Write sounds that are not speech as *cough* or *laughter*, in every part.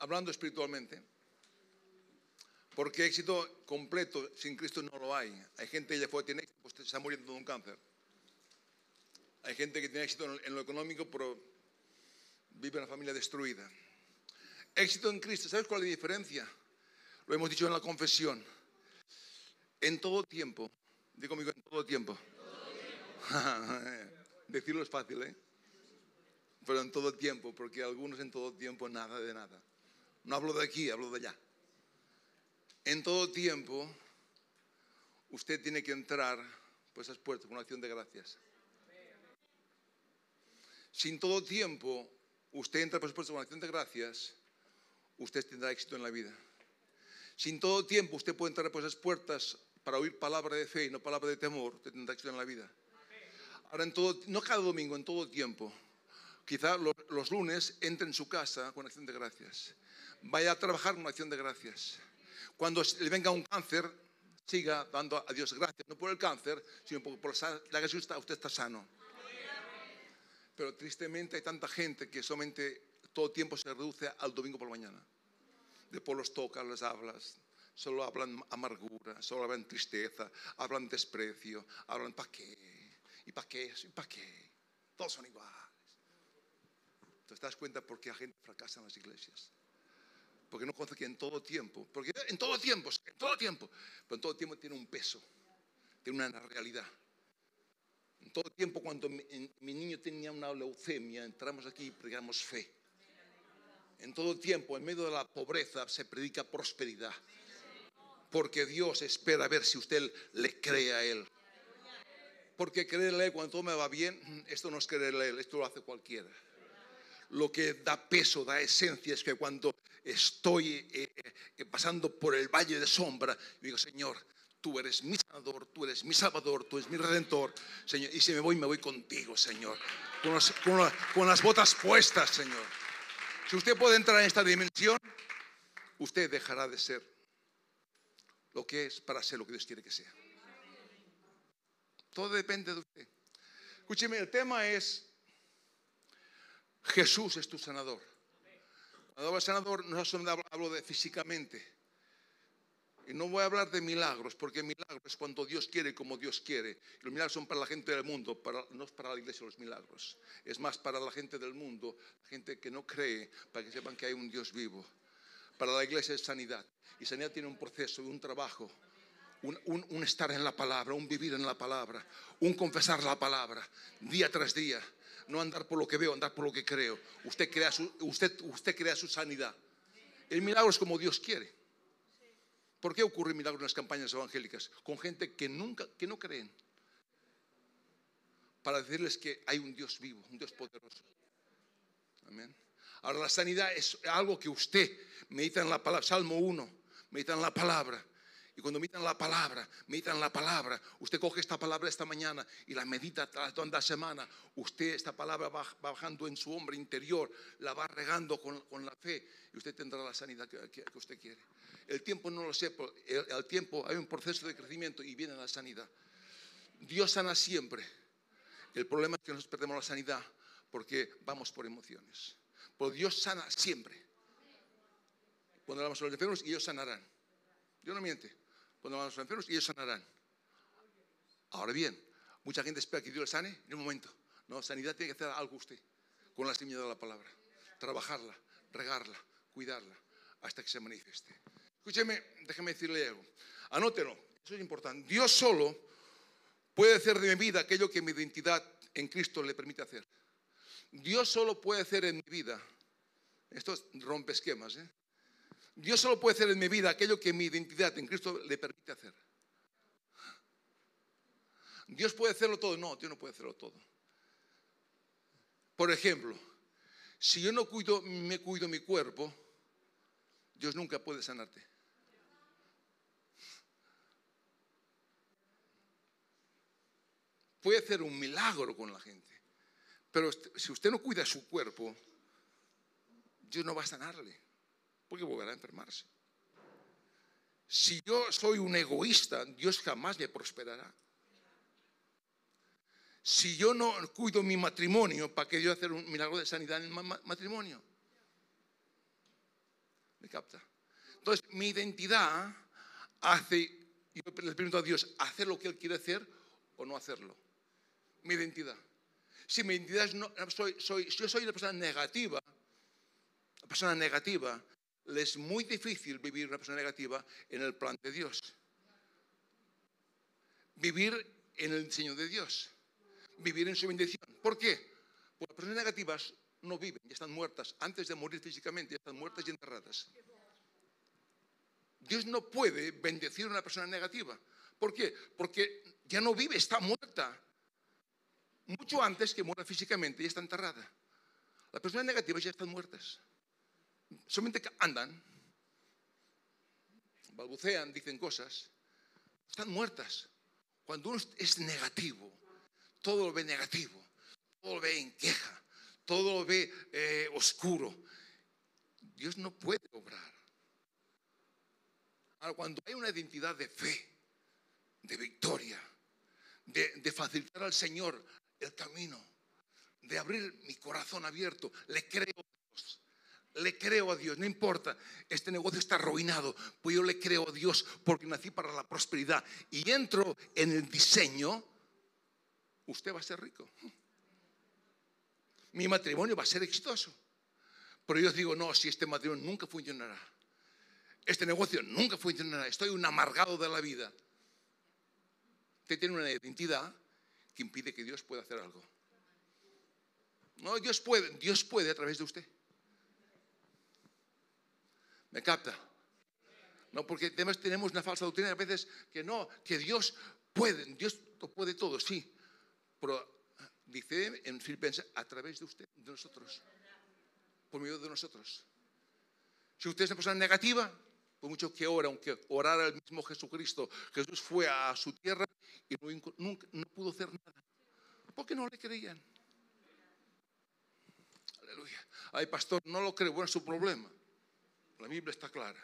hablando espiritualmente, porque éxito completo sin Cristo no lo hay. Hay gente que ya fue, tiene éxito, pues está muriendo de un cáncer. Hay gente que tiene éxito en lo económico, pero vive en una familia destruida. Éxito en Cristo, ¿sabes cuál es la diferencia? Lo hemos dicho en la confesión. En todo tiempo, digo conmigo, en todo tiempo. *laughs* Decirlo es fácil, ¿eh? Pero en todo tiempo, porque algunos en todo tiempo nada de nada. No hablo de aquí, hablo de allá. En todo tiempo, usted tiene que entrar por esas puertas con una acción de gracias. Sin todo tiempo, usted entra por esas puertas con acción de gracias, usted tendrá éxito en la vida. Sin todo tiempo, usted puede entrar por esas puertas para oír palabra de fe y no palabra de temor, usted tendrá éxito en la vida. Ahora, no cada domingo, en todo tiempo. Quizá los, los lunes entre en su casa con acción de gracias. Vaya a trabajar con acción de gracias. Cuando le venga un cáncer, siga dando a Dios gracias, no por el cáncer, sino por, por la que usted está sano. Pero tristemente hay tanta gente que solamente todo tiempo se reduce al domingo por la mañana. Después los toca, les hablas, solo hablan amargura, solo hablan tristeza, hablan desprecio, hablan para qué, y para qué, y para qué. Todos son iguales. ¿Te das cuenta por qué la gente fracasa en las iglesias? Porque no conoce que en todo tiempo, porque en todo tiempo, en todo tiempo, pero en todo tiempo tiene un peso, tiene una realidad. En todo tiempo, cuando mi, niño tenía una leucemia, entramos aquí y predicamos fe. En todo tiempo, en medio de la pobreza, se predica prosperidad. Porque Dios espera ver si usted le cree a Él. Porque creerle cuando todo me va bien, esto no es creerle esto lo hace cualquiera lo que da peso, da esencia, es que cuando estoy eh, eh, pasando por el valle de sombra, digo, Señor, tú eres mi sanador, tú eres mi salvador, tú eres mi redentor, Señor. Y si me voy, me voy contigo, Señor. Con, con las botas puestas, Señor. Si usted puede entrar en esta dimensión, usted dejará de ser lo que es para ser lo que Dios quiere que sea. Todo depende de usted. Escúcheme, el tema es Jesús es tu sanador. De sanador, no solo hablo de físicamente. Y no voy a hablar de milagros, porque milagros es cuando Dios quiere como Dios quiere. Los milagros son para la gente del mundo, para, no es para la iglesia los milagros. Es más para la gente del mundo, la gente que no cree, para que sepan que hay un Dios vivo. Para la iglesia es sanidad. Y sanidad tiene un proceso un trabajo. Un estar en la palabra, un vivir en la palabra, un confesar la palabra día tras día no andar por lo que veo, andar por lo que creo. Usted crea su, usted, usted crea su sanidad. El milagro es como Dios quiere. ¿Por qué ocurre milagros en las campañas evangélicas? Con gente que nunca, que no creen. Para decirles que hay un Dios vivo, un Dios poderoso. Amén. Ahora la sanidad es algo que usted medita en la palabra, Salmo 1, medita en la palabra. Y cuando meditan la palabra, meditan la palabra, usted coge esta palabra esta mañana y la medita toda la semana, usted esta palabra va bajando en su hombre interior, la va regando con, la fe y usted tendrá la sanidad que, usted quiere. El tiempo no lo sé, pero el, tiempo hay un proceso de crecimiento y viene la sanidad. Dios sana siempre. El problema es que nos perdemos la sanidad porque vamos por emociones. Pero Dios sana siempre. Cuando hablamos a los enfermos, ellos sanarán. Dios no miente cuando van a los enfermos y ellos sanarán. Ahora bien, mucha gente espera que Dios le sane en un momento. No, sanidad tiene que hacer algo usted con la semilla de la palabra. Trabajarla, regarla, cuidarla, hasta que se manifieste. Escúcheme, déjeme decirle algo. Anótelo, eso es importante. Dios solo puede hacer de mi vida aquello que mi identidad en Cristo le permite hacer. Dios solo puede hacer en mi vida, esto rompe esquemas, ¿eh? Dios solo puede hacer en mi vida aquello que mi identidad en Cristo le permite hacer. Dios puede hacerlo todo. No, Dios no puede hacerlo todo. Por ejemplo, si yo no cuido, me cuido mi cuerpo, Dios nunca puede sanarte. Puede hacer un milagro con la gente, pero si usted no cuida su cuerpo, Dios no va a sanarle porque volverá a enfermarse. Si yo soy un egoísta, Dios jamás me prosperará. Si yo no cuido mi matrimonio, ¿para qué yo hacer un milagro de sanidad en el matrimonio? ¿Me capta? Entonces, mi identidad hace, yo le pregunto a Dios, ¿hacer lo que Él quiere hacer o no hacerlo? Mi identidad. Si mi identidad es no, soy, soy, si yo soy una persona negativa, una persona negativa, le es muy difícil vivir una persona negativa en el plan de Dios. Vivir en el diseño de Dios. Vivir en su bendición. ¿Por qué? Porque las personas negativas no viven, ya están muertas. Antes de morir físicamente, ya están muertas y enterradas. Dios no puede bendecir a una persona negativa. ¿Por qué? Porque ya no vive, está muerta. Mucho antes que muera físicamente, ya está enterrada. Las personas negativas ya están muertas. Solamente andan, balbucean, dicen cosas. Están muertas. Cuando uno es negativo, todo lo ve negativo, todo lo ve en queja, todo lo ve eh, oscuro. Dios no puede obrar. Ahora, cuando hay una identidad de fe, de victoria, de, facilitar al Señor el camino, de abrir mi corazón abierto, le creo. Le creo a Dios, no importa, este negocio está arruinado, pues yo le creo a Dios porque nací para la prosperidad y entro en el diseño, usted va a ser rico. Mi matrimonio va a ser exitoso. Pero yo digo, no, si este matrimonio nunca funcionará este negocio nunca funcionará, estoy un amargado de la vida. Usted tiene una identidad que impide que Dios pueda hacer algo. No, Dios puede, Dios puede a través de usted. ¿Me capta? No, porque tenemos una falsa doctrina a veces que no, que Dios puede, Dios puede todo, sí. Pero dice en Filipenses, a través de usted, de nosotros, por medio de nosotros. Si usted es una persona negativa, por mucho que ora, aunque orara el mismo Jesucristo, Jesús fue a su tierra y no, nunca, no pudo hacer nada. Porque no le creían. Aleluya. Ay, pastor, no lo creo. Bueno, es su problema. La Biblia está clara.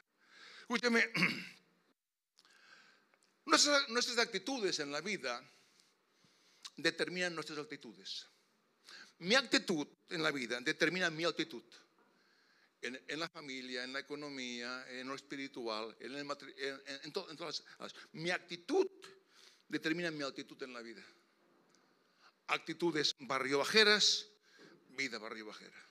Escúcheme. *clears throat* Nuestras, actitudes en la vida determinan nuestras actitudes. Mi actitud en la vida determina mi actitud en, la familia, en la economía, en lo espiritual, en, el, todas las Mi actitud determina mi actitud en la vida. Actitudes barrio bajeras, vida barrio bajera.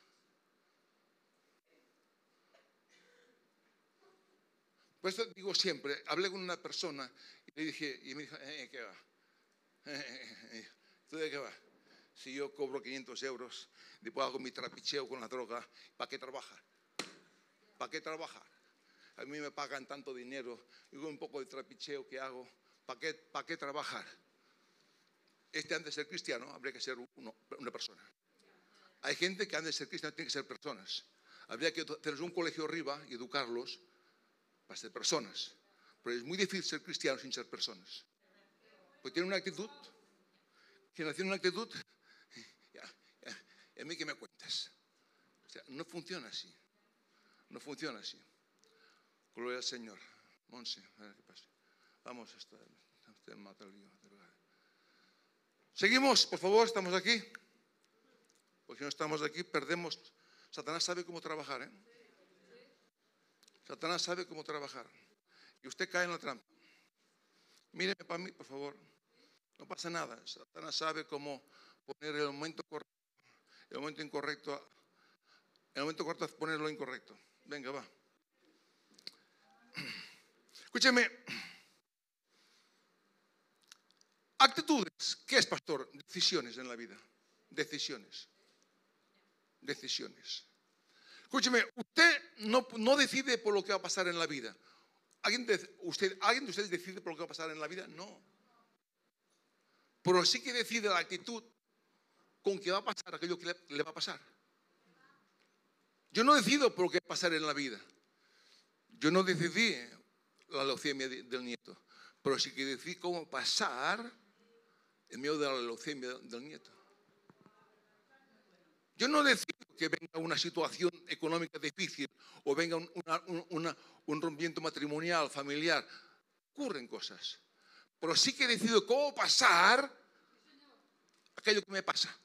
Por eso digo siempre, hablé con una persona y le dije, y me dijo, eh, ¿qué va? ¿Tú de qué va? Si yo cobro 500 euros, después hago mi trapicheo con la droga, ¿para qué trabajar? ¿Para qué trabajar? A mí me pagan tanto dinero, y un poco de trapicheo que hago, ¿para qué, para qué trabajar? Este antes de ser cristiano habría que ser una persona. Hay gente que antes de ser cristiano tiene que ser personas. Habría que tener un colegio arriba y educarlos para ser personas. Pero es muy difícil ser cristiano sin ser personas. Pues tiene una actitud. Quien tiene una actitud, ya, a mí que me cuentas. O sea, no funciona así. No funciona así. Gloria al Señor. Monse, a ver qué pasa. Vamos, el lío. Seguimos, por favor, estamos aquí. Porque si no estamos aquí, perdemos. Satanás sabe cómo trabajar, ¿eh? Satanás sabe cómo trabajar. Y usted cae en la trampa. Míreme para mí, por favor. No pasa nada. Satanás sabe cómo poner el momento correcto, el momento incorrecto, el momento correcto poner lo incorrecto. Venga, va. Escúcheme. Actitudes. ¿Qué es, pastor? Decisiones en la vida. Decisiones. Decisiones. Escúcheme, usted no, decide por lo que va a pasar en la vida. ¿Alguien de, usted, ¿Alguien de ustedes decide por lo que va a pasar en la vida? No. Pero sí que decide la actitud con que va a pasar aquello que le va a pasar. Yo no decido por qué pasar en la vida. Yo no decidí la leucemia del nieto, pero sí que decidí cómo pasar en medio de la leucemia del nieto. Yo no decido que venga una situación económica difícil o venga un rompimiento matrimonial, familiar. Ocurren cosas. Pero sí que decido cómo pasar aquello que me pasa.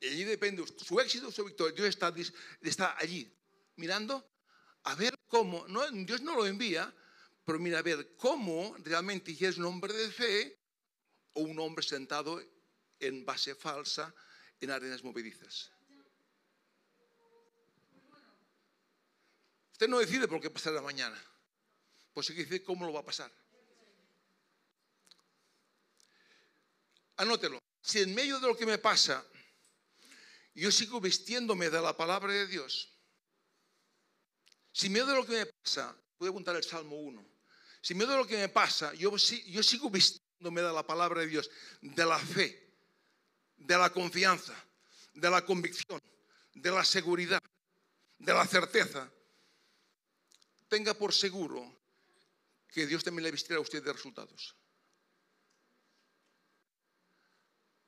Y allí depende su éxito o su victoria. Dios está, allí mirando a ver cómo, Dios no lo envía, pero mira a ver cómo realmente es un hombre de fe o un hombre sentado en base falsa en arenas movedizas. Usted no decide por qué pasará mañana, pues sí que decide cómo lo va a pasar. Anótelo. Si en medio de lo que me pasa, yo sigo vistiéndome de la palabra de Dios, si medio de lo que me pasa, puede apuntar el Salmo 1, si medio de lo que me pasa, yo, yo sigo vistiéndome de la palabra de Dios, de la fe, de la confianza, de la convicción, de la seguridad, de la certeza, tenga por seguro que Dios también le vestirá a usted de resultados.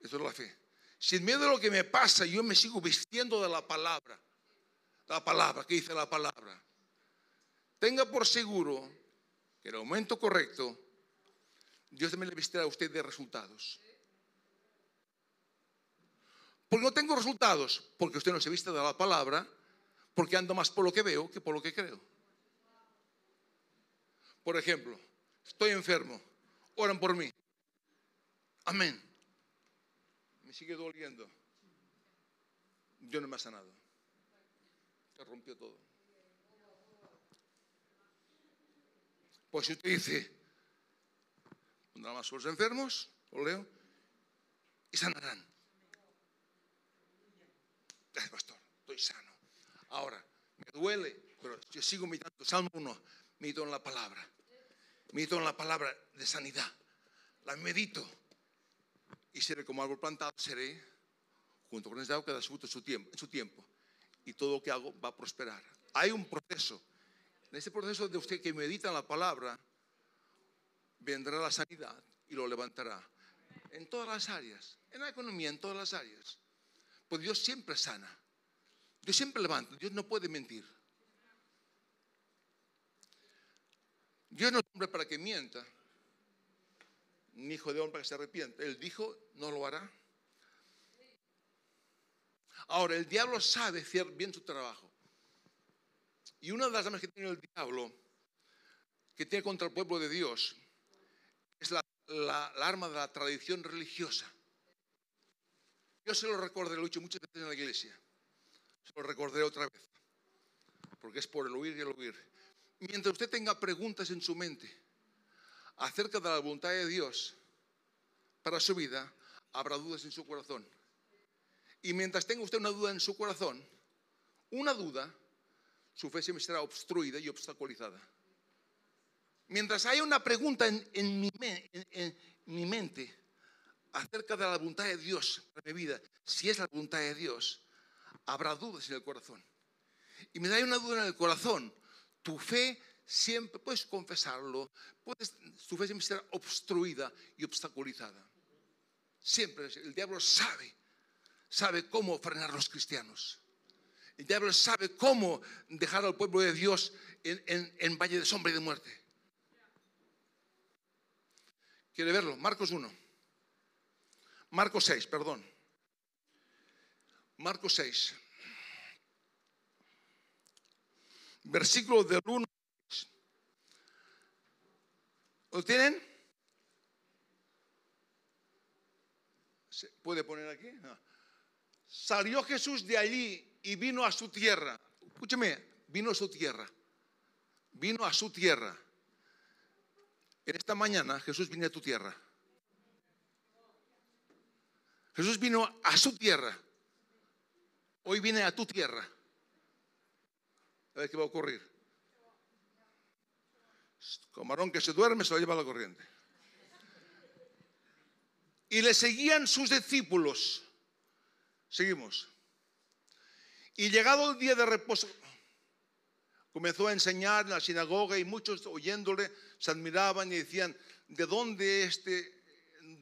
Eso es la fe. Si en medio de lo que me pasa yo me sigo vistiendo de la palabra, la palabra, que dice la palabra, tenga por seguro que en el momento correcto Dios también le vestirá a usted de resultados. Porque no tengo resultados, porque usted no se viste de la palabra, porque ando más por lo que veo que por lo que creo. Por ejemplo, estoy enfermo, oran por mí. Amén. Me sigue doliendo. Dios no me ha sanado. Se rompió todo. Pues si usted dice, nada más los enfermos, lo leo, y sanarán. Gracias, pastor, estoy sano. Ahora, me duele, pero yo sigo meditando. Salmo 1, medito en la palabra. Medito en la palabra de sanidad. La medito. Y seré como árbol plantado, seré junto con agua que da en su tiempo, su tiempo. Y todo lo que hago va a prosperar. Hay un proceso. En ese proceso de usted que medita en la palabra, vendrá la sanidad y lo levantará. En todas las áreas. En la economía, en todas las áreas. Pues Dios siempre sana. Dios siempre levanta. Dios no puede mentir. Dios no es hombre para que mienta, ni hijo de hombre para que se arrepienta. Él dijo, no lo hará. Ahora, el diablo sabe hacer bien su trabajo. Y una de las armas que tiene el diablo, que tiene contra el pueblo de Dios, es la, arma de la tradición religiosa. Yo se lo recordé, lo he dicho muchas veces en la iglesia. Se lo recordé otra vez. Porque es por el oír y el oír. Mientras usted tenga preguntas en su mente acerca de la voluntad de Dios para su vida, habrá dudas en su corazón. Y mientras tenga usted una duda en su corazón, una duda, su fe se será obstruida y obstaculizada. Mientras haya una pregunta en mi mente acerca de la voluntad de Dios para mi vida, si es la voluntad de Dios, habrá dudas en el corazón. Y me da una duda en el corazón, tu fe siempre, puedes confesarlo, puedes, tu fe siempre será obstruida y obstaculizada. Siempre, el diablo sabe, sabe cómo frenar a los cristianos. El diablo sabe cómo dejar al pueblo de Dios en, en valle de sombra y de muerte. ¿Quiere verlo? Marcos 1. Marcos 6, perdón. Marcos 6. Versículo del 1. ¿Lo tienen? ¿Se puede poner aquí? Salió Jesús de allí y vino a su tierra. Escúcheme, vino a su tierra. Vino a su tierra. En esta mañana Jesús viene a tu tierra. Jesús vino a su tierra. Hoy viene a tu tierra. A ver qué va a ocurrir. Camarón que se duerme se lo lleva a la corriente. Y le seguían sus discípulos. Seguimos. Y llegado el día de reposo, comenzó a enseñar en la sinagoga y muchos oyéndole se admiraban y decían, ¿de dónde este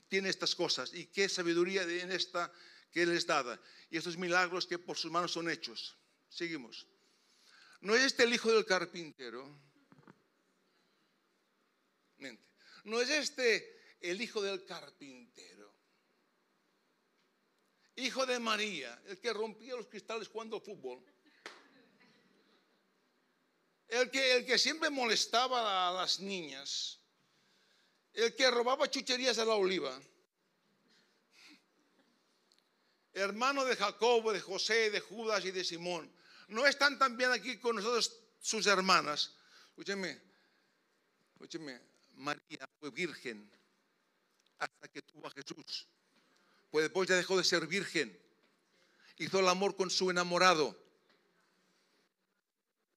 tiene estas cosas y qué sabiduría en esta que les dada. Y estos milagros que por sus manos son hechos. Seguimos. ¿No es este el hijo del carpintero? ¿No es este el hijo del carpintero? hijo de María, el que rompía los cristales jugando fútbol, el que, el que siempre molestaba a las niñas, el que robaba chucherías a la oliva, hermano de Jacobo, de José, de Judas y de Simón, no están también aquí con nosotros sus hermanas. Escúcheme, escúcheme, María fue virgen hasta que tuvo a Jesús. Pues después ya dejó de ser virgen. Hizo el amor con su enamorado.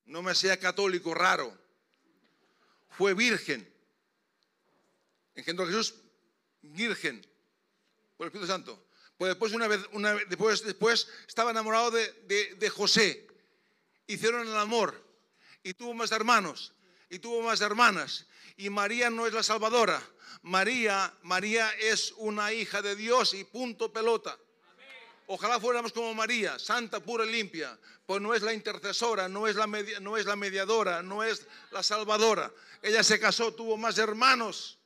No me sea católico raro. Fue virgen. Engendró a Jesús virgen por el Espíritu Santo. Pues después, una vez, una después, después estaba enamorado de, de José. Hicieron el amor y tuvo más hermanos y tuvo más hermanas. Y María no es la salvadora. María, María es una hija de Dios y punto pelota. Ojalá fuéramos como María, santa, pura y limpia. Pues no es la intercesora, no es la, no es la mediadora, no es la salvadora. Ella se casó, tuvo más hermanos.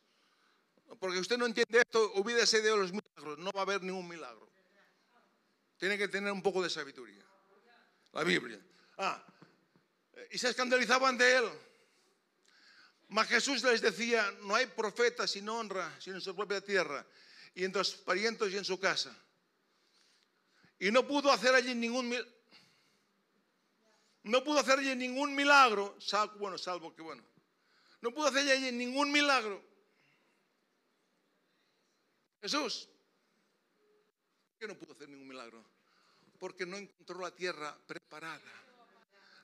Porque usted no entiende esto, olvídese de los milagros. No va a haber ningún milagro. Tiene que tener un poco de sabiduría. La Biblia. Ah, y se escandalizaban de él. Mas Jesús les decía, no hay profeta sin honra, sino en su propia tierra, y en sus parientes y en su casa. Y no pudo hacer allí ningún no pudo hacer allí ningún milagro, bueno, salvo que bueno, no pudo hacer allí ningún milagro. Jesús, ¿por qué no pudo hacer ningún milagro? Porque no encontró la tierra preparada,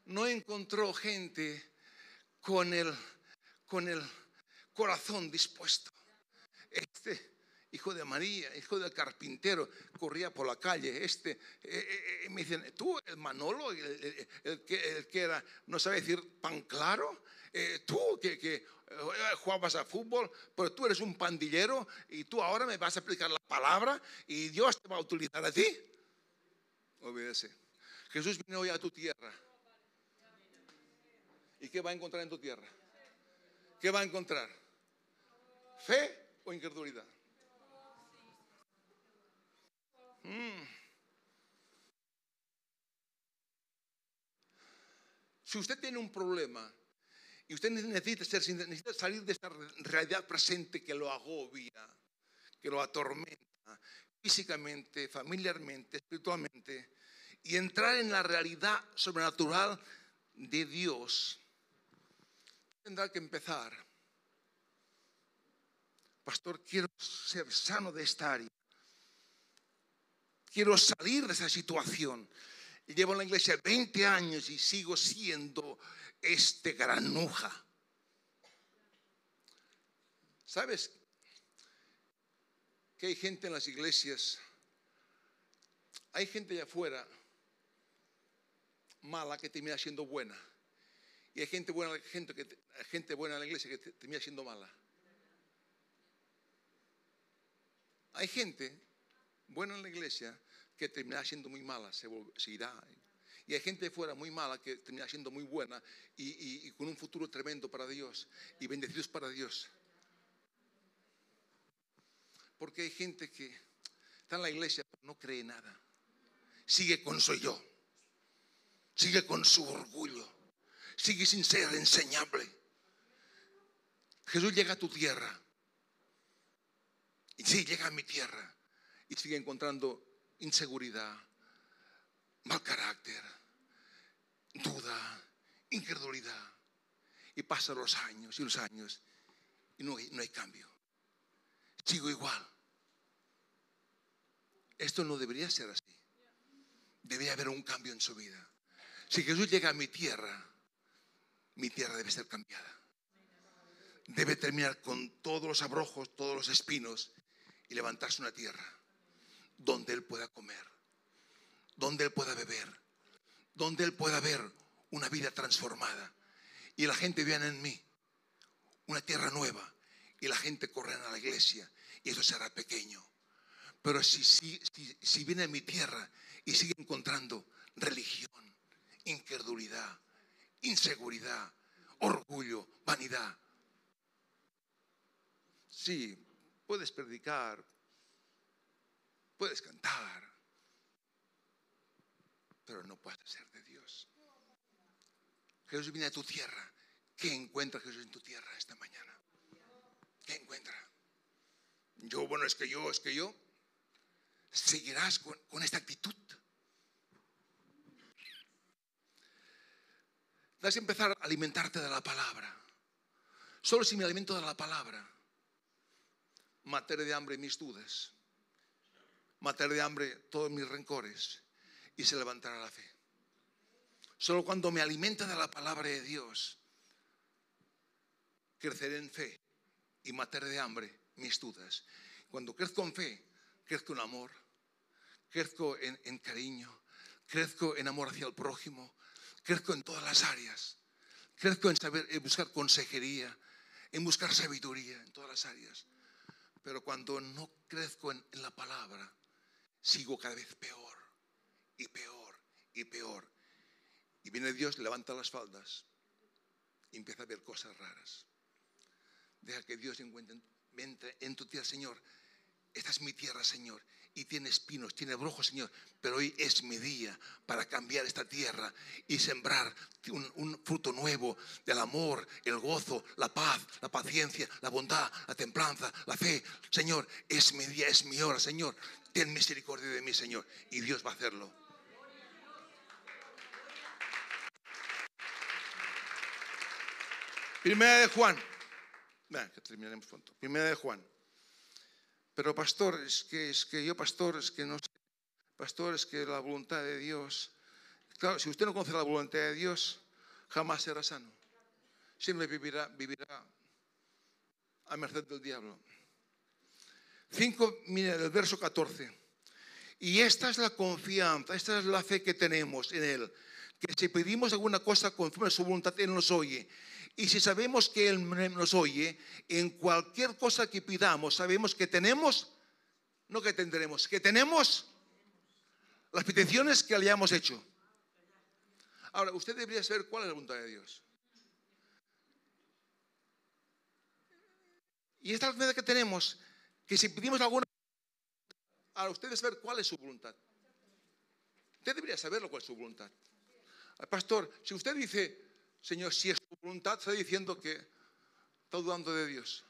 no encontró gente con el con el corazón dispuesto. Este hijo de María, hijo del carpintero, corría por la calle. Este, eh, eh, eh, me dicen, tú, el Manolo, el, que, era, no sabe decir pan claro, tú que, que jugabas a fútbol, pero tú eres un pandillero y tú ahora me vas a explicar la palabra y Dios te va a utilizar a ti. Obedece. Jesús vino hoy a tu tierra. ¿Y qué va a encontrar en tu tierra? ¿qué va a encontrar? ¿Fe o incredulidad? Mm. Si usted tiene un problema y usted necesita, ser, necesita salir de esta realidad presente que lo agobia, que lo atormenta físicamente, familiarmente, espiritualmente, y entrar en la realidad sobrenatural de Dios, tendrá que empezar. Pastor, quiero ser sano de esta área. Quiero salir de esa situación. Llevo en la iglesia 20 años y sigo siendo este granuja. ¿Sabes que hay gente en las iglesias? Hay gente allá afuera mala que termina siendo buena. Y hay gente buena, gente, gente buena en la iglesia que termina siendo mala. Hay gente buena en la iglesia que termina siendo muy mala, se, irá. Y hay gente fuera muy mala que termina siendo muy buena y, con un futuro tremendo para Dios y bendecidos para Dios. Porque hay gente que está en la iglesia no cree nada. Sigue con soy yo. Sigue con su orgullo sigue sin ser enseñable. Jesús llega a tu tierra. Y sí, llega a mi tierra. Y sigue encontrando inseguridad, mal carácter, duda, incredulidad. Y pasan los años y los años y no hay, no hay cambio. Sigo igual. Esto no debería ser así. Debería haber un cambio en su vida. Si Jesús llega a mi tierra, mi tierra debe ser cambiada. Debe terminar con todos los abrojos, todos los espinos y levantarse una tierra donde Él pueda comer, donde Él pueda beber, donde Él pueda ver una vida transformada. Y la gente vea en mí una tierra nueva y la gente corre a la iglesia y eso será pequeño. Pero si, si, si viene a mi tierra y sigue encontrando religión, incredulidad, inseguridad, orgullo, vanidad. Sí, puedes predicar, puedes cantar, pero no puedes ser de Dios. Jesús viene a tu tierra. ¿Qué encuentra Jesús en tu tierra esta mañana? ¿Qué encuentra? Yo, bueno, es que yo, es que yo. Seguirás con, esta actitud. Debes empezar a alimentarte de la palabra. Solo si me alimento de la palabra, mataré de hambre mis dudas, mataré de hambre todos mis rencores y se levantará la fe. Solo cuando me alimenta de la palabra de Dios, creceré en fe y mataré de hambre mis dudas. Cuando crezco en fe, crezco en amor, crezco en, cariño, crezco en amor hacia el prójimo, crezco en todas las áreas, crezco en saber, en buscar consejería, en buscar sabiduría en todas las áreas. Pero cuando no crezco en la palabra, sigo cada vez peor y peor y peor. Y viene Dios, levanta las faldas y empieza a ver cosas raras. Deja que Dios encuentre entre en tu tierra, Señor. Esta es mi tierra, Señor. Y tiene espinos, tiene brujos, Señor. Pero hoy es mi día para cambiar esta tierra y sembrar un, un, fruto nuevo del amor, el gozo, la paz, la paciencia, la bondad, la templanza, la fe. Señor, es mi día, es mi hora, Señor. Ten misericordia de mí, Señor. Y Dios va a hacerlo. Primera de Juan. Vean, que terminaremos pronto. Primera de Juan. Pero pastor, es que, es que yo, pastor, es que no sé. Pastor, es que la voluntad de Dios. Claro, si usted no conoce la voluntad de Dios, jamás será sano. Siempre vivirá, vivirá a merced del diablo. 5, mira, el verso 14. Y esta es la confianza, esta es la fe que tenemos en Él. Que si pedimos alguna cosa conforme a su voluntad, Él nos oye. Y si sabemos que Él nos oye, en cualquier cosa que pidamos, sabemos que tenemos, no que tendremos, que tenemos las peticiones que le hayamos hecho. Ahora, usted debería saber cuál es la voluntad de Dios. Y esta es la voluntad que tenemos, que si pedimos alguna Ahora, usted debe saber cuál es su voluntad. Usted debería saber cuál es su voluntad. Pastor, si usted dice, Señor, si es tu voluntad, está diciendo que está dudando de Dios.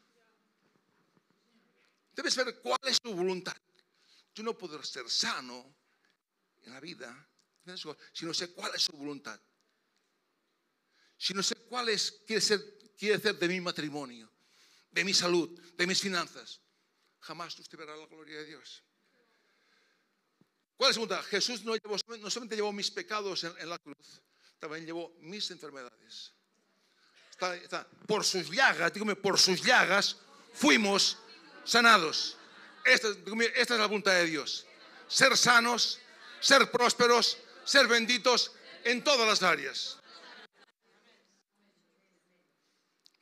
Debe saber cuál es su voluntad. Yo no puedo ser sano en la vida si no sé cuál es su voluntad. Si no sé cuál es, quiere, ser, quiere hacer de mi matrimonio, de mi salud, de mis finanzas. Jamás usted verá la gloria de Dios. ¿Cuál es la segunda? Jesús no, llevó, no solamente llevó mis pecados en, en, la cruz, también llevó mis enfermedades. Está, está, por sus llagas, dígame, por sus llagas fuimos sanados. Esta, dígame, esta es la voluntad de Dios. Ser sanos, ser prósperos, ser benditos en todas las áreas.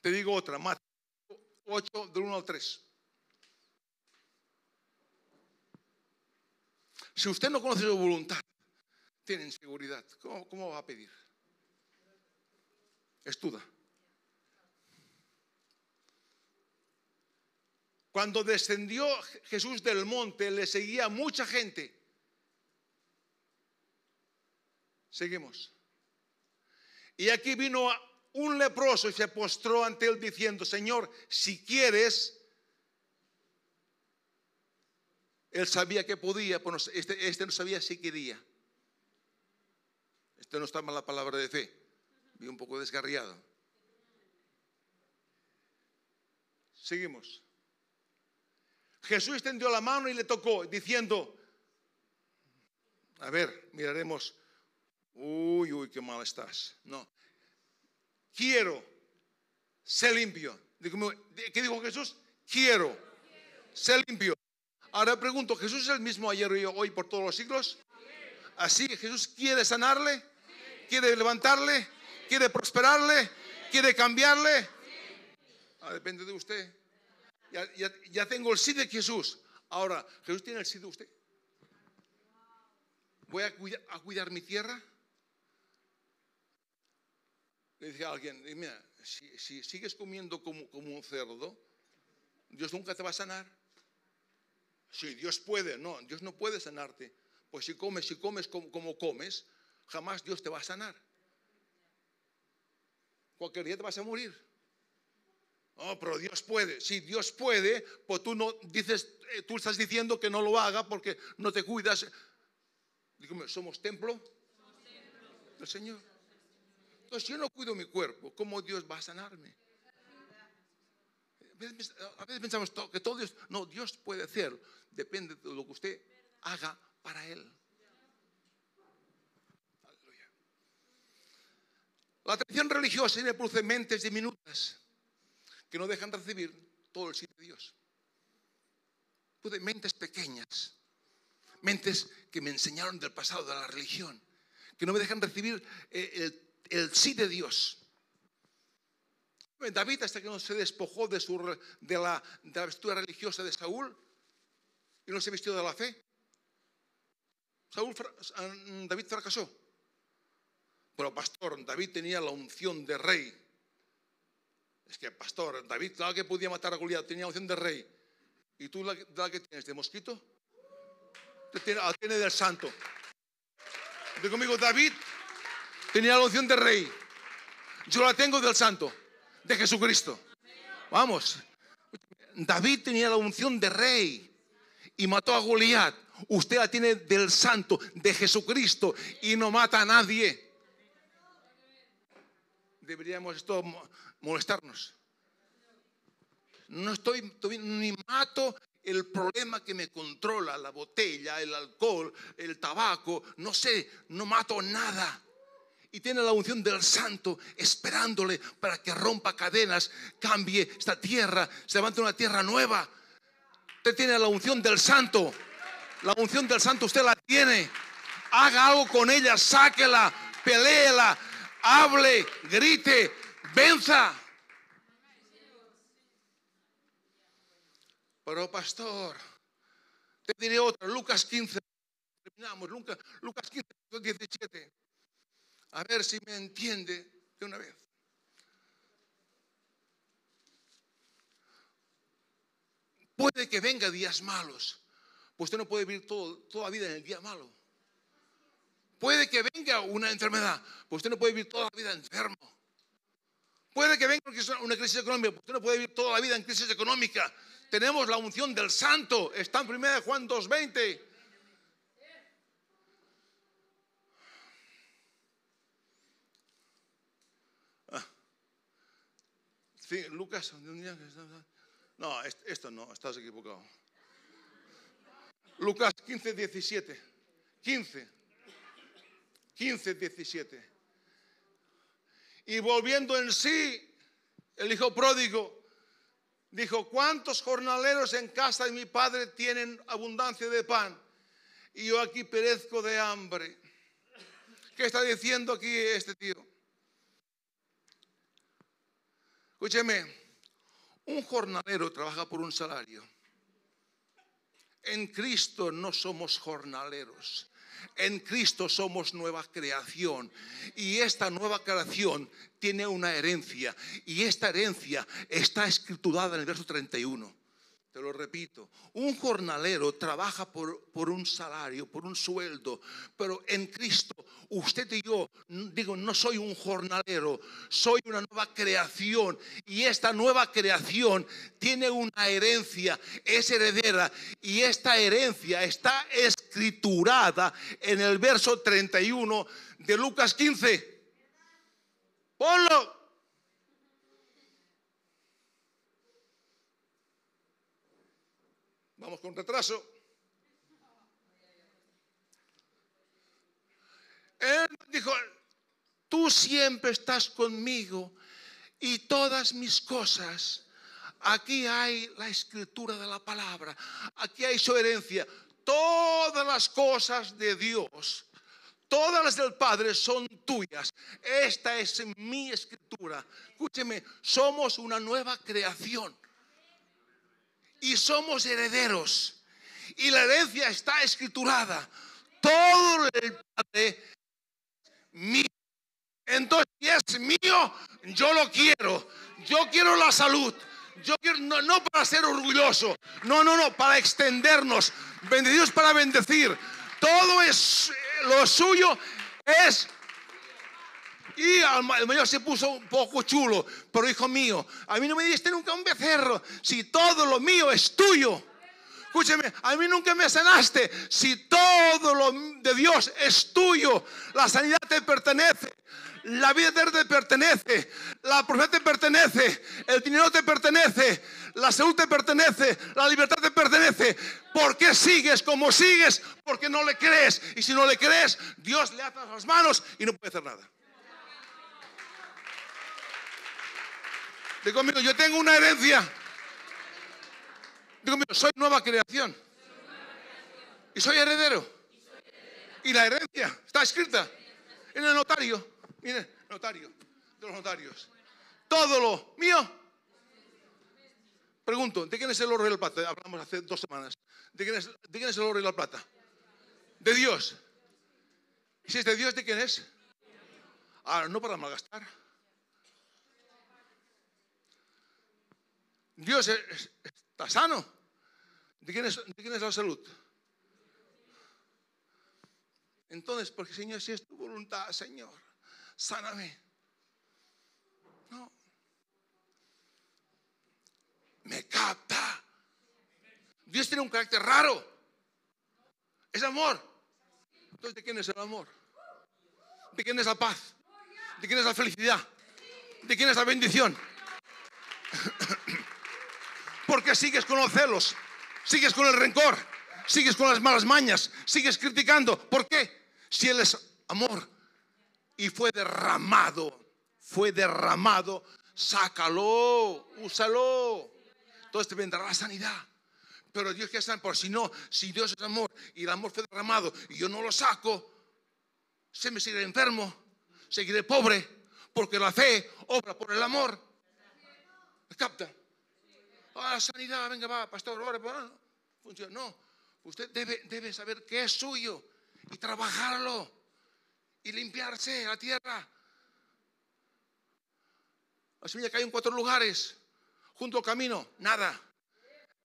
Te digo otra, Mateo 8, del 1 al 3. Si usted no conoce su voluntad, tiene inseguridad. ¿Cómo, va a pedir? Estuda. Cuando descendió Jesús del monte, le seguía mucha gente. Seguimos. Y aquí vino un leproso y se postró ante él diciendo, Señor, si quieres, Él sabía que podía, pero este, este no sabía si quería. Este no está mal la palabra de fe. Vi un poco desgarriado. Seguimos. Jesús extendió la mano y le tocó, diciendo, a ver, miraremos, uy, uy, qué mal estás. No, quiero ser limpio. ¿Qué dijo Jesús? Quiero ser limpio. Ahora pregunto, ¿Jesús es el mismo ayer y hoy por todos los siglos? Así que Jesús quiere sanarle, quiere levantarle, quiere prosperarle, quiere cambiarle. Ah, depende de usted. Ya, tengo el sí de Jesús. Ahora, ¿Jesús tiene el sí de usted? ¿Voy a cuidar, mi tierra? Le dije a alguien, mira, si, si sigues comiendo como, como un cerdo, Dios nunca te va a sanar. Si Dios puede, no, Dios no puede sanarte. Pues si comes, si comes como, comes, jamás Dios te va a sanar. Cualquier día te vas a morir. Oh, pero Dios puede. Si Dios puede, pues tú no dices, eh, tú estás diciendo que no lo haga porque no te cuidas. Dígame, ¿somos templo? del Señor. Entonces, yo no cuido mi cuerpo, ¿cómo Dios va a sanarme? A veces pensamos que todo Dios, no, Dios puede hacer, depende de lo que usted haga para Él. La tradición religiosa me produce mentes diminutas que no dejan recibir todo el sí de Dios. Pude mentes pequeñas, mentes que me enseñaron del pasado de la religión, que no me dejan recibir eh, el, sí de Dios. David, hasta que no se despojó de, su, de, la, de vestura religiosa de Saúl y no se vistió de la fe, Saúl, David fracasó. Pero pastor, David tenía la unción de rey. Es que, pastor, David, claro que podía matar a Goliat, tenía la unción de rey. ¿Y tú la, que tienes de mosquito? Tiene, la tiene del santo. Digo conmigo, David tenía la unción de rey. Yo la tengo del santo, de Jesucristo. Vamos. David tenía la unción de rey y mató a Goliat. Usted la tiene del santo, de Jesucristo y no mata a nadie. Deberíamos esto molestarnos. No estoy, ni mato el problema que me controla, la botella, el alcohol, el tabaco, no sé, no mato nada. Y tiene la unción del santo esperándole para que rompa cadenas, cambie esta tierra, se levante una tierra nueva. Usted tiene la unción del santo. La unción del santo usted la tiene. Haga algo con ella, sáquela, peleela, hable, grite, venza. Pero pastor, te diré otra, Lucas 15, terminamos, Lucas, Lucas 15, 17. A ver si me entiende de una vez. Puede que venga días malos, pues usted no puede vivir toda la vida en el día malo. Puede que venga una enfermedad, pues usted no puede vivir toda la vida enfermo. Puede que venga una crisis económica, pues usted no puede vivir toda la vida en crisis económica tenemos la unción del santo. Está en 1 Juan 2.20. Lucas. No, esto no, estás equivocado. Lucas 15, 17. 15. 15, 17. Y volviendo en sí, el hijo pródigo Dijo, ¿cuántos jornaleros en casa de mi padre tienen abundancia de pan? Y yo aquí perezco de hambre. ¿Qué está diciendo aquí este tío? Escúcheme, un jornalero trabaja por un salario. En Cristo no somos jornaleros. En Cristo somos nueva creación y esta nueva creación tiene una herencia y esta herencia está escriturada en el verso 31. Te lo repito, un jornalero trabaja por, por, un salario, por un sueldo, pero en Cristo, usted y yo, digo, no soy un jornalero, soy una nueva creación y esta nueva creación tiene una herencia, es heredera y esta herencia está escriturada en el verso 31 de Lucas 15. Ponlo. Vamos con retraso. Él dijo, tú siempre estás conmigo y todas mis cosas. Aquí hay la escritura de la palabra, aquí hay su herencia. Todas las cosas de Dios, todas las del Padre son tuyas. Esta es mi escritura. Escúcheme, somos una nueva creación y somos herederos. Y la herencia está escriturada. Todo el Padre mío. Entonces, si es mío, yo lo quiero. Yo quiero la salud. Yo quiero, no, no para ser orgulloso. No, no, no, para extendernos. Bendecidos para bendecir. Todo es lo suyo es y el mayor se puso un poco chulo, pero hijo mío, a mí no me diste nunca un becerro, si todo lo mío es tuyo. Escúcheme, a mí nunca me sanaste. Si todo lo de Dios es tuyo, la sanidad te pertenece, la vida te pertenece, la profeta te pertenece, el dinero te pertenece, la salud te pertenece, la libertad te pertenece. ¿Por qué sigues como sigues? Porque no le crees. Y si no le crees, Dios le ata las manos y no puede hacer nada. Digo conmigo, yo tengo una herencia. Digo conmigo, soy nueva creación. Y soy heredero. Y la herencia está escrita en el notario. Mire, notario de los notarios. Todo lo mío. Pregunto, ¿de quién es el oro y la plata? Hablamos hace dos semanas. ¿De quién es, el oro y la plata? De Dios. ¿Y si es de Dios, de quién es? Ah, no para malgastar. Dios está sano. ¿De quién, es, la salud? Entonces, porque Señor, si es tu voluntad, Señor, sáname. No. Me capta. Dios tiene un carácter raro. Es amor. Entonces, ¿de quién es el amor? ¿De quién es la paz? ¿De quién es la felicidad? ¿De quién es la bendición? Porque sigues con los celos, sigues con el rencor, sigues con las malas mañas, sigues criticando. ¿Por qué? Si Él es amor y fue derramado, fue derramado, sácalo, úsalo. Entonces te vendrá la sanidad. Pero Dios quiere sanar, por si no, si Dios es amor y el amor fue derramado y yo no lo saco, se me seguiré enfermo, seguiré pobre, porque la fe obra por el amor. ¿Me capta? Ah, sanidad, venga, va, pastor, ahora, va. Funciona. No, usted debe, debe saber qué es suyo y trabajarlo y limpiarse la tierra. La semilla cae en cuatro lugares, junto al camino, nada.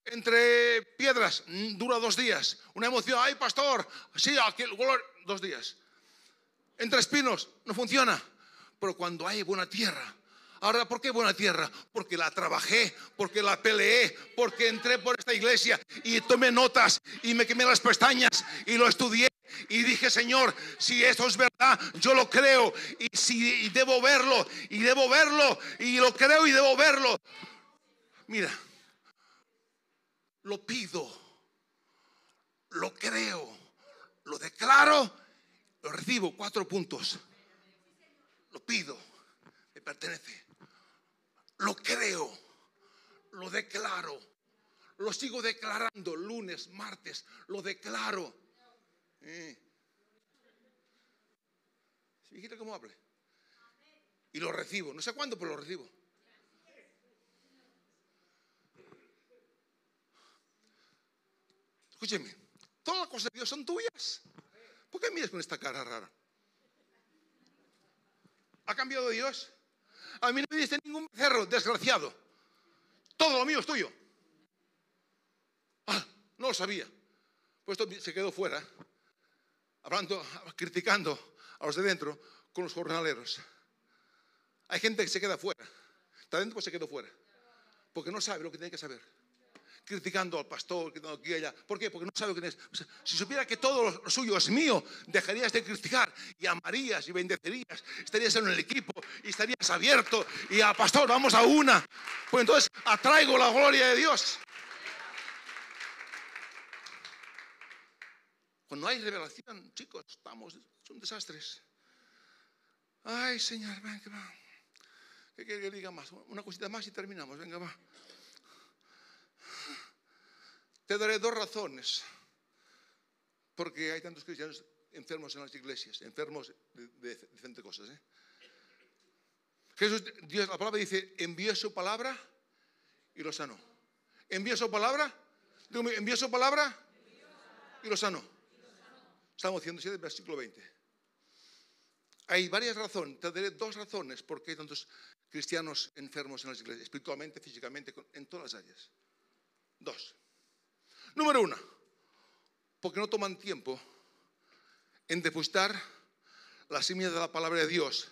Entre piedras, dura dos días. Una emoción, ay, pastor, sí, aquí, dos días. Entre espinos, no funciona. Pero cuando hay buena tierra, Ahora, ¿por qué buena tierra? Porque la trabajé, porque la peleé, porque entré por esta iglesia y tomé notas y me quemé las pestañas y lo estudié y dije, Señor, si esto es verdad, yo lo creo y si debo verlo y debo verlo y lo creo y debo verlo. Mira, lo pido, lo creo, lo declaro, lo recibo. Cuatro puntos. Lo pido, me pertenece lo creo, lo declaro, lo sigo declarando lunes, martes, lo declaro. Eh. Cómo hable. Y lo recibo, no sé cuándo, pero lo recibo. Escúcheme, todas las cosas de Dios son tuyas. ¿Por qué miras con esta cara rara? ¿Ha cambiado Dios? A mí no me diste ningún becerro, desgraciado. Todo lo mío es tuyo. Ah, no lo sabía. Pues esto se quedó fuera, hablando, criticando a los de dentro con los jornaleros. Hay gente que se queda fuera. Está dentro, pues se quedó fuera. Porque no sabe lo que tiene que saber criticando al pastor, que aquí allá. ¿Por qué? Porque no sabe quién es. si supiera que todo lo suyo es mío, dejarías de criticar y amarías y bendecerías. Estarías en el equipo y estarías abierto. Y a pastor, vamos a una. Pues entonces atraigo la gloria de Dios. Cuando hay revelación, chicos, estamos, son desastres. Ay, Señor, venga, va. ¿Qué quiere que diga más? Una cosita más y terminamos, venga, va. Te daré dos razones, porque hay tantos cristianos enfermos en las iglesias, enfermos de, diferentes cosas. ¿eh? Jesús, Dios, la palabra dice, envió su palabra y lo sanó. Envió su palabra, envió su palabra y lo sanó. Estamos 107, versículo 20. Hay varias razones, te daré dos razones por qué hay tantos cristianos enfermos en las iglesias, espiritualmente, físicamente, en todas las áreas. Dos. Número uno, porque no toman tiempo en depositar la semilla de la palabra de Dios,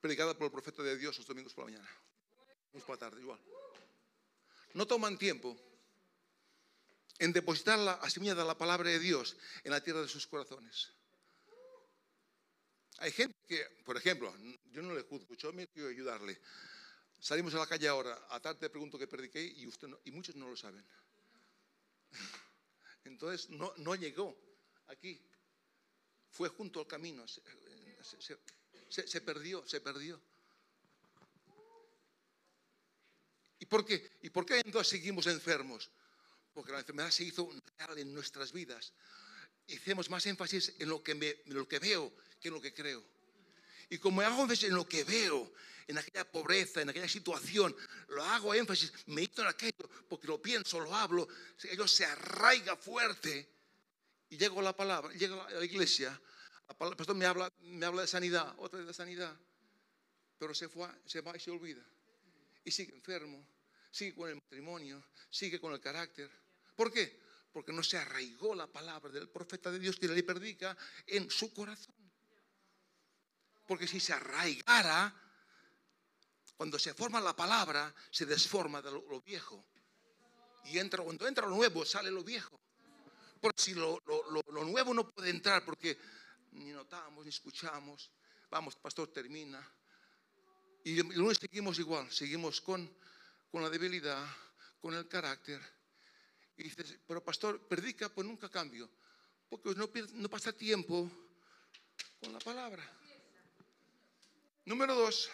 predicada por el profeta de Dios los domingos por la mañana. por la tarde, igual. No toman tiempo en depositar la semilla de la palabra de Dios en la tierra de sus corazones. Hay gente que, por ejemplo, yo no le juzgo, yo me quiero ayudarle. Salimos a la calle ahora, a tarde te pregunto qué prediqué y, usted y muchos no lo saben. *laughs* Entonces no, no llegó aquí, fue junto al camino, se, perdió, se perdió. ¿Y por qué? ¿Y por qué entonces seguimos enfermos? Porque la enfermedad se hizo real en nuestras vidas. Hicimos más énfasis en lo que, en lo que veo que en lo que creo. Y como hago énfasis en lo que veo, en aquella pobreza, en aquella situación, lo hago énfasis, me medito en aquello, porque lo pienso, lo hablo, ello se arraiga fuerte. Y llego a la palabra, llego a la iglesia, el pastor me habla, me habla de sanidad, otra de sanidad, pero se, fue, se va y se olvida. Y sigue enfermo, sigue con el matrimonio, sigue con el carácter. ¿Por qué? Porque no se arraigó la palabra del profeta de Dios que le predica en su corazón. Porque si se arraigara, cuando se forma la palabra, se desforma de lo, viejo. Y entra, cuando entra lo nuevo, sale lo viejo. Porque si lo, nuevo no puede entrar, porque ni notamos, ni escuchamos. Vamos, pastor, termina. Y el lunes seguimos igual, seguimos con, con la debilidad, con el carácter. Y dices, pero pastor, predica, pues nunca cambio. Porque no, no pasa tiempo con la palabra. Número dos.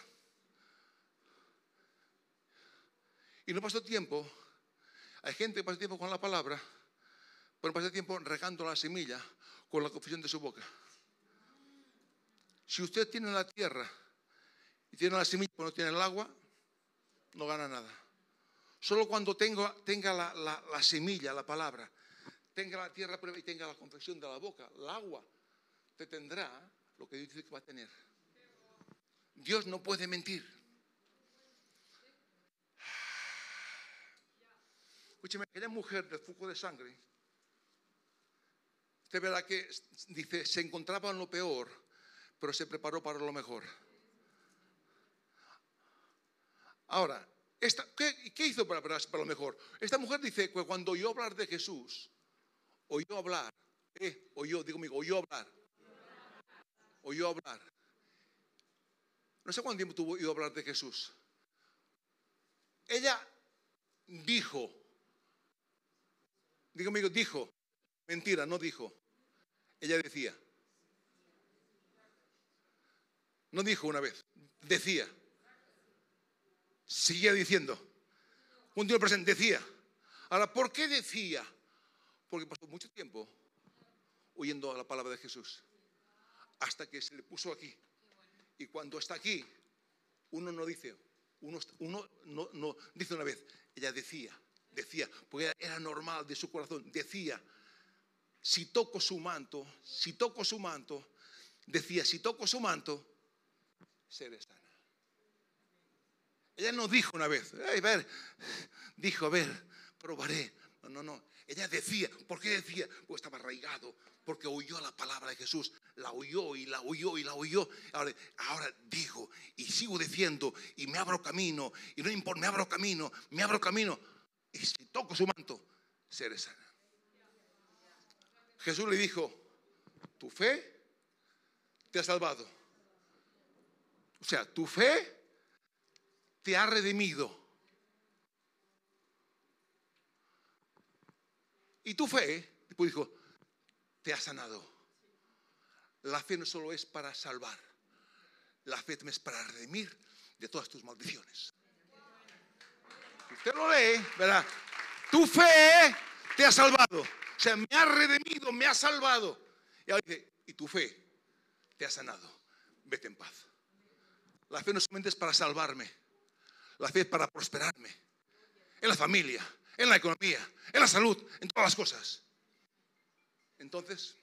Y no pasó tiempo. Hay gente que pasa tiempo con la palabra, pero pasa tiempo regando la semilla con la confesión de su boca. Si usted tiene la tierra y tiene la semilla pero no tiene el agua, no gana nada. Solo cuando tenga, la, la, semilla, la palabra, tenga la tierra y tenga la confesión de la boca, el agua, te tendrá lo que Dios dice que va a tener. Dios no puede mentir. Escúcheme, aquella mujer del flujo de sangre, usted verá que dice, se encontraba en lo peor, pero se preparó para lo mejor. Ahora, esta, ¿qué, hizo para prepararse para lo mejor? Esta mujer dice que cuando oyó hablar de Jesús, oyó hablar, eh, oyó, digo amigo, oyó hablar, oyó hablar. No sé cuánto tiempo tuvo oído hablar de Jesús. Ella dijo, digo amigo, dijo, mentira, no dijo. Ella decía. No dijo una vez, decía. Seguía diciendo. Un día presente decía. Ahora, ¿por qué decía? Porque pasó mucho tiempo oyendo la palabra de Jesús. Hasta que se le puso aquí y cuando está aquí, uno no dice, uno, uno no, no, dice una vez, ella decía, decía, porque era normal de su corazón, decía, si toco su manto, si toco su manto, decía, si toco su manto, seré sana. Ella no dijo una vez, a ver, dijo, a ver, probaré. No, no, no. Ella decía, ¿por qué decía? Pues estaba arraigado, porque oyó la palabra de Jesús, la oyó y la oyó y la oyó. Ahora, ahora digo y sigo diciendo y me abro camino y no importa, me abro camino, me abro camino. Y si toco su manto, seré sana. Jesús le dijo, tu fe te ha salvado. O sea, tu fe te ha redimido. Y tu fe, dijo, te ha sanado. La fe no solo es para salvar, la fe es para redimir de todas tus maldiciones. Si usted lo lee, verá, tu fe te ha salvado. O sea, me ha redimido, me ha salvado. Y ahora dice, y tu fe te ha sanado. Vete en paz. La fe no solamente es para salvarme, la fe es para prosperarme en la familia, en la economía, en la salud, en todas las cosas. Entonces,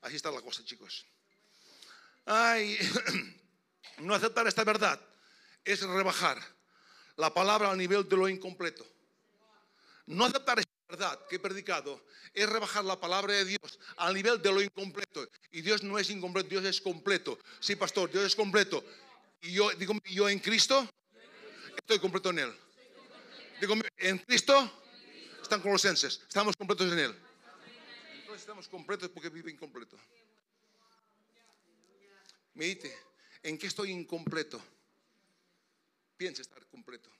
así está la cosa, chicos. Ay, *clears throat* no aceptar esta verdad es rebajar la palabra al nivel de lo incompleto. No aceptar esta verdad que he predicado es rebajar la palabra de Dios al nivel de lo incompleto. Y Dios no es incompleto, Dios es completo. Sí, pastor, Dios es completo. Y yo digo, yo en Cristo estoy completo en Él. Digo, en Cristo están colosenses, estamos completos en Él. Entonces estamos completos porque vive incompleto. Medite, ¿en qué estoy incompleto? Piensa estar completo.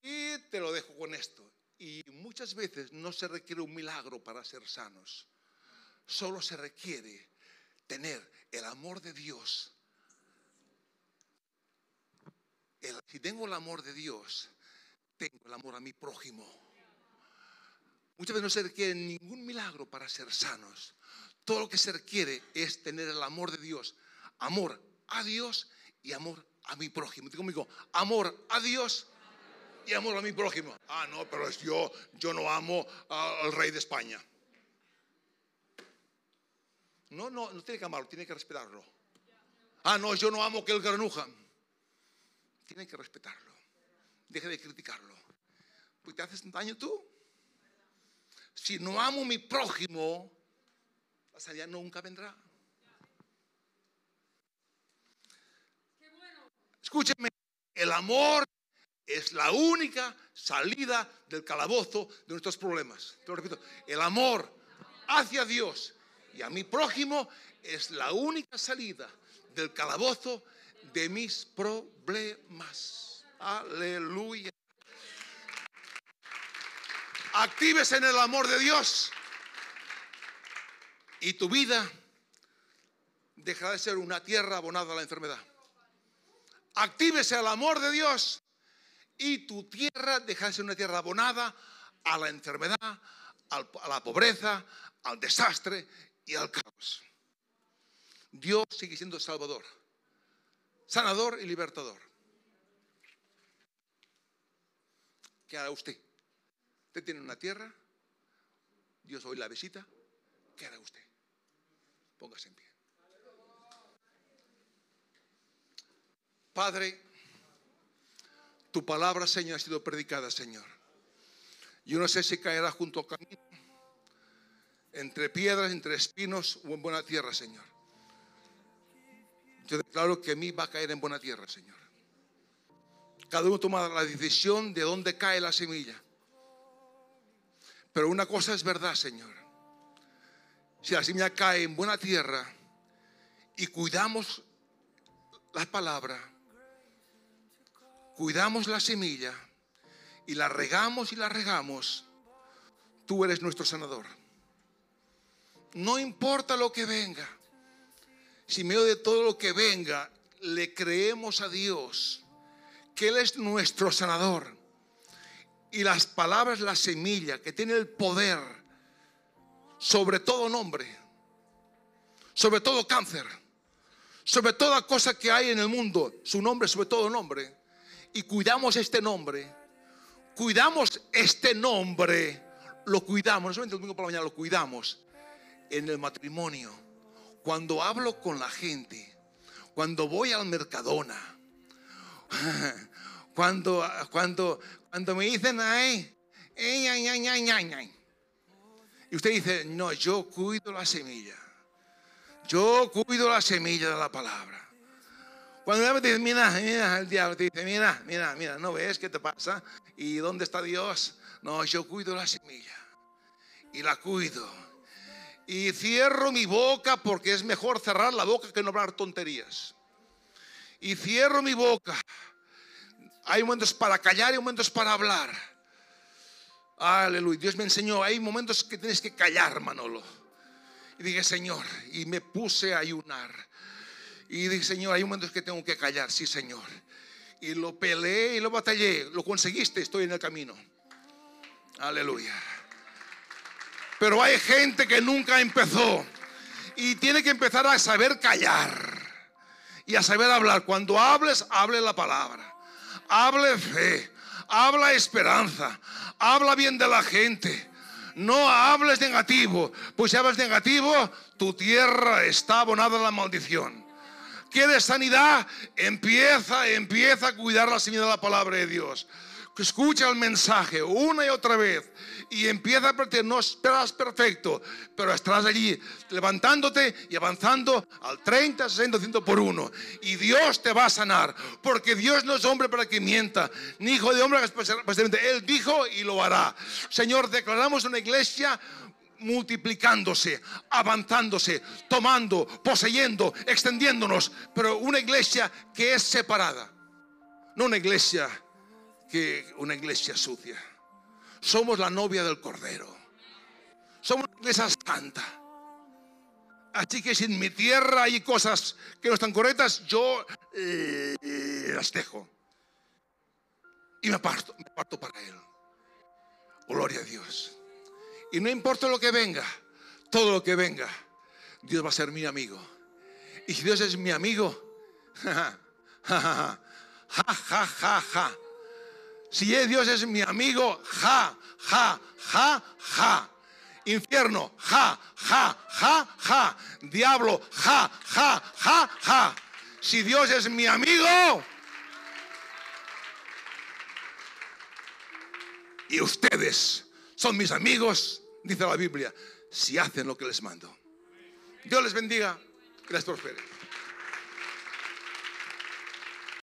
Y te lo dejo con esto. Y muchas veces no se requiere un milagro para ser sanos. Solo se requiere tener el amor de Dios. si tengo el amor de Dios, tengo el amor a mi prójimo. Muchas veces no se requiere ningún milagro para ser sanos. Todo lo que se requiere es tener el amor de Dios. Amor a Dios y amor a mi prójimo. Digo conmigo, amor a Dios y amor a mi prójimo. Ah, no, pero es yo, yo no amo al rey de España. No, no, no tiene que amarlo, tiene que respetarlo. Ah, no, yo no amo que el granuja. Tiene que respetarlo. Deje de criticarlo. Pues te haces daño tú. Si no amo a mi prójimo, la salida nunca vendrá. Escúcheme, el amor es la única salida del calabozo de nuestros problemas. Te lo repito, el amor hacia Dios y a mi prójimo es la única salida del calabozo de mis problemas. Aleluya. Actives en el amor de Dios y tu vida dejará de ser una tierra abonada a la enfermedad. Actívese al amor de Dios y tu tierra deja de ser una tierra abonada a la enfermedad, a la pobreza, al desastre y al caos. Dios sigue siendo salvador, sanador y libertador. ¿Qué hará usted? Usted tiene una tierra, Dios hoy la visita, ¿qué hará usted? Póngase en pie. Padre, tu palabra, Señor, ha sido predicada, Señor. Yo no sé si caerá junto al camino, entre piedras, entre espinos o en buena tierra, Señor. Yo declaro que a mí va a caer en buena tierra, Señor. Cada uno toma la decisión de dónde cae la semilla. Pero una cosa es verdad, Señor. Si la semilla cae en buena tierra y cuidamos la palabra, cuidamos la semilla y la regamos y la regamos, tú eres nuestro sanador. No importa lo que venga, si en medio de todo lo que venga le creemos a Dios que Él es nuestro sanador y las palabras, la semilla que tiene el poder sobre todo nombre, sobre todo cáncer, sobre toda cosa que hay en el mundo, su nombre sobre todo nombre y cuidamos este nombre, cuidamos este nombre, lo cuidamos, no solamente el domingo por la mañana, lo cuidamos en el matrimonio, cuando hablo con la gente, cuando voy al Mercadona, *laughs* cuando, cuando, cuando me dicen, ay, ay, ay, ay, ay, ay, ay. Y usted dice, no, yo cuido la semilla. Yo cuido la semilla de la palabra. Cuando el te dice, mira, mira, el diablo te dice, mira, mira, mira, ¿no ves qué te pasa? ¿Y dónde está Dios? No, yo cuido la semilla y la cuido. Y cierro mi boca porque es mejor cerrar la boca que no hablar tonterías. Y cierro mi boca. Hay momentos para callar y momentos para hablar. Aleluya. Dios me enseñó, hay momentos que tienes que callar, Manolo. Y dije, Señor, y me puse a ayunar. Y dije, Señor, hay momentos que tengo que callar, sí, Señor. Y lo peleé y lo batallé. Lo conseguiste, estoy en el camino. Aleluya. Pero hay gente que nunca empezó. Y tiene que empezar a saber callar. Y a saber hablar. Cuando hables, hable la palabra. Hable fe. Habla esperanza. Habla bien de la gente. No hables negativo. Pues si hablas negativo, tu tierra está abonada a la maldición ¿Quieres sanidad? Empieza, empieza a cuidar la señal de la palabra de Dios. Escucha el mensaje una y otra vez y empieza a partir. No esperas perfecto, pero estarás allí levantándote y avanzando al 30, 60, 100 por uno. Y Dios te va a sanar, porque Dios no es hombre para que mienta, ni hijo de hombre que Él dijo y lo hará. Señor, declaramos una iglesia multiplicándose, avanzándose, tomando, poseyendo, extendiéndonos, pero una iglesia que es separada, no una iglesia que una iglesia sucia. Somos la novia del Cordero. Somos una iglesia santa. Así que si en mi tierra hay cosas que no están correctas, yo eh, las dejo. Y me parto, me para Él. Gloria a Dios. Y no importa lo que venga, todo lo que venga, Dios va a ser mi amigo. Y si Dios es mi amigo, *laughs* ja, ja, ja, ja, ja, ja. Si Dios es mi amigo, ja, ja, ja, ja. Infierno, ja, ja, ja, ja. Diablo, ja, ja, ja, ja. Si Dios es mi amigo, y ustedes son mis amigos, dice la Biblia, si hacen lo que les mando. Dios les bendiga, que les prospere.